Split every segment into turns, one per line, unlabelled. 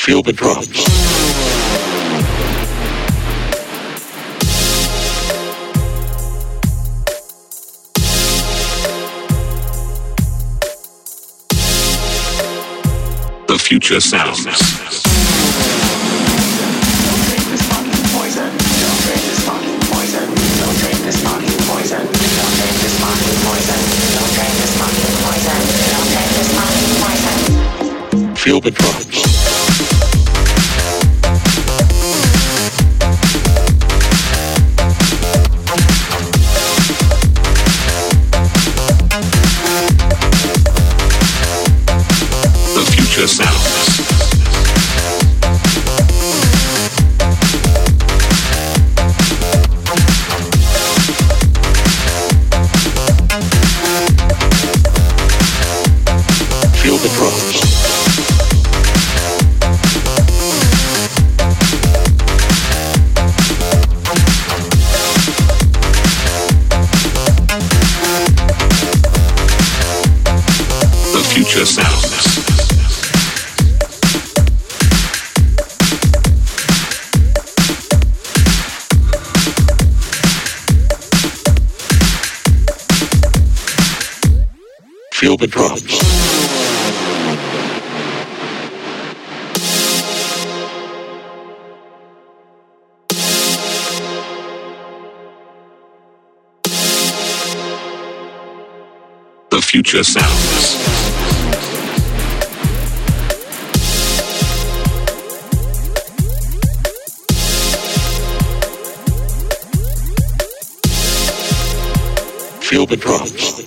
Feel the drums. The future sounds. Feel the drop. future sounds. Feel the drums.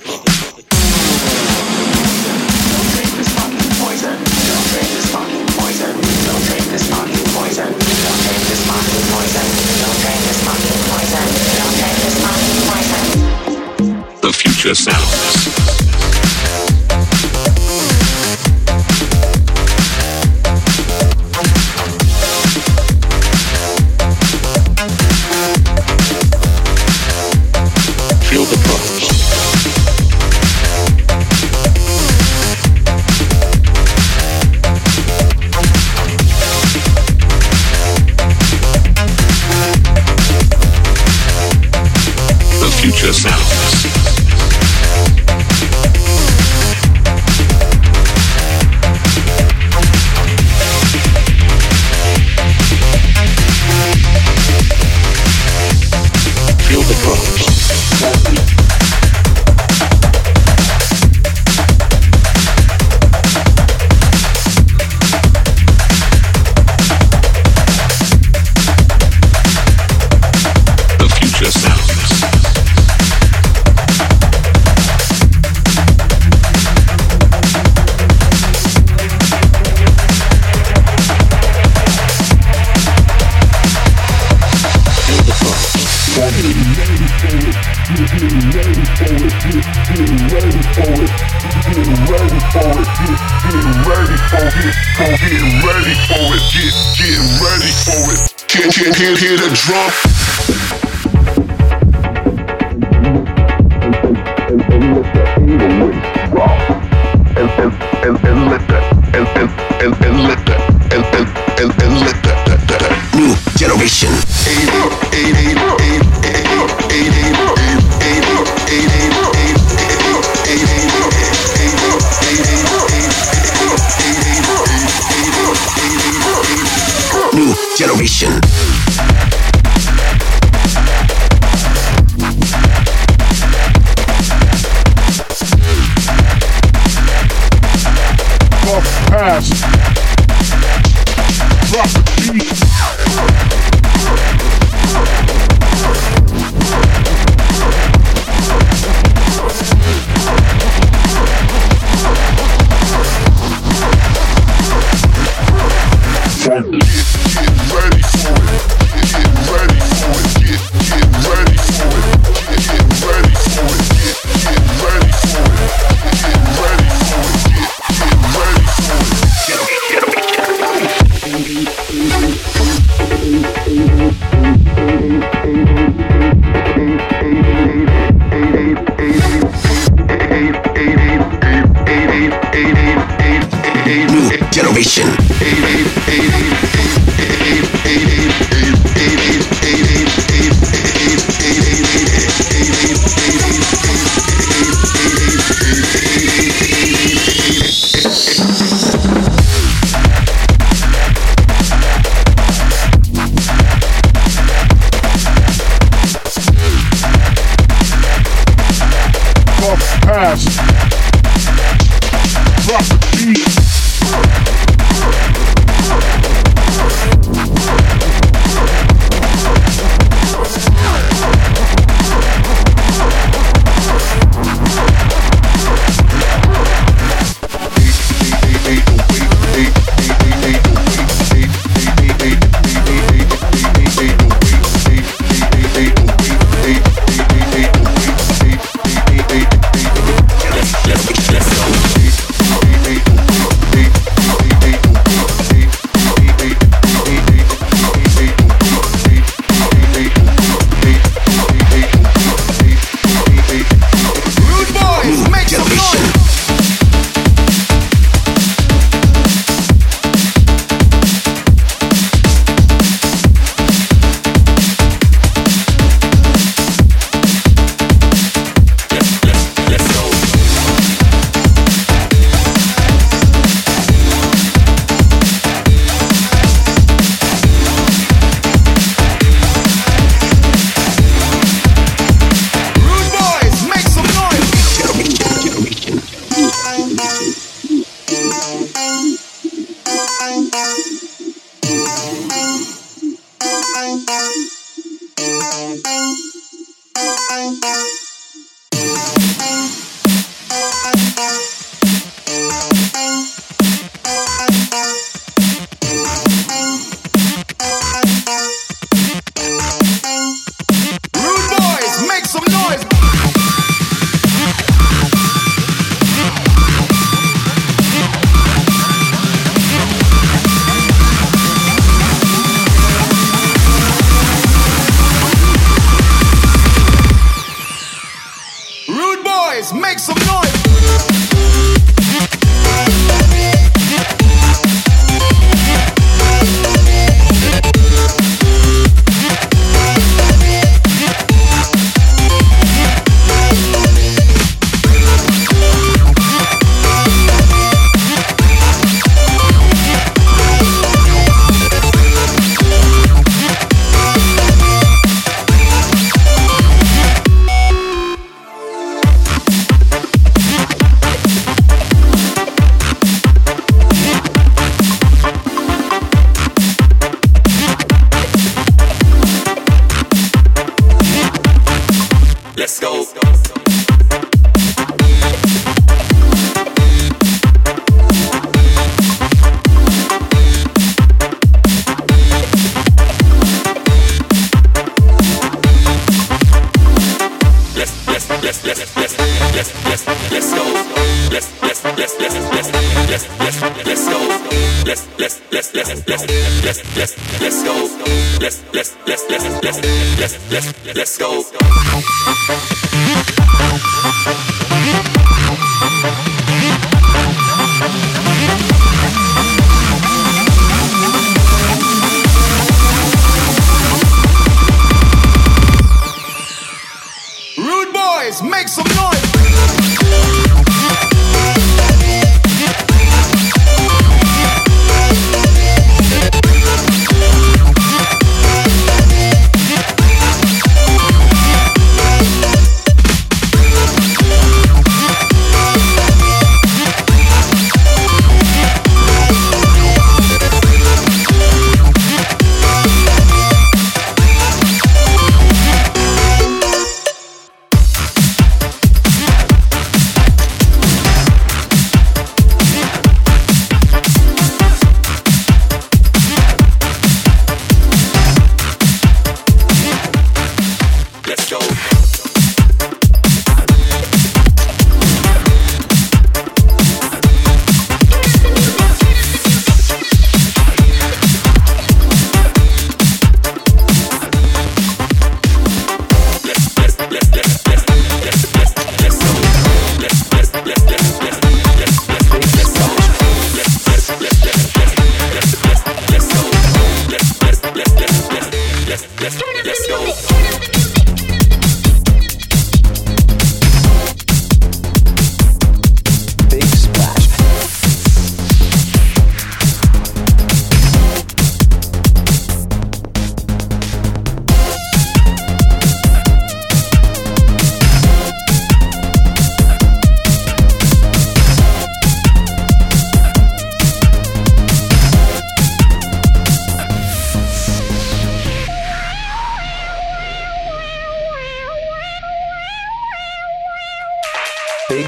future sounds.
yourself.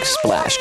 splash.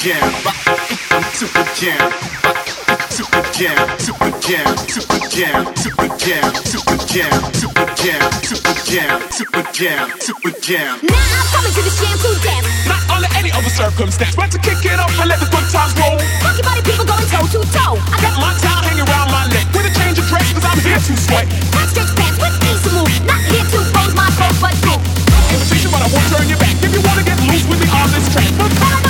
jam, super jam, super jam, super jam, super jam, super jam, super jam, super jam, super jam, super jam, super jam.
Now I'm coming to the jam to
jam. Not under any other circumstance. Want to kick it off and let the good times roll. Funky body people going toe to toe. I got my towel hanging around my neck with a change of dress because I'm here to sweat. Touch
cake pants with ease to move. Not here to pose my pose, but go.
Invitation, but I won't turn your back. If you wanna get loose with me on this track, but
follow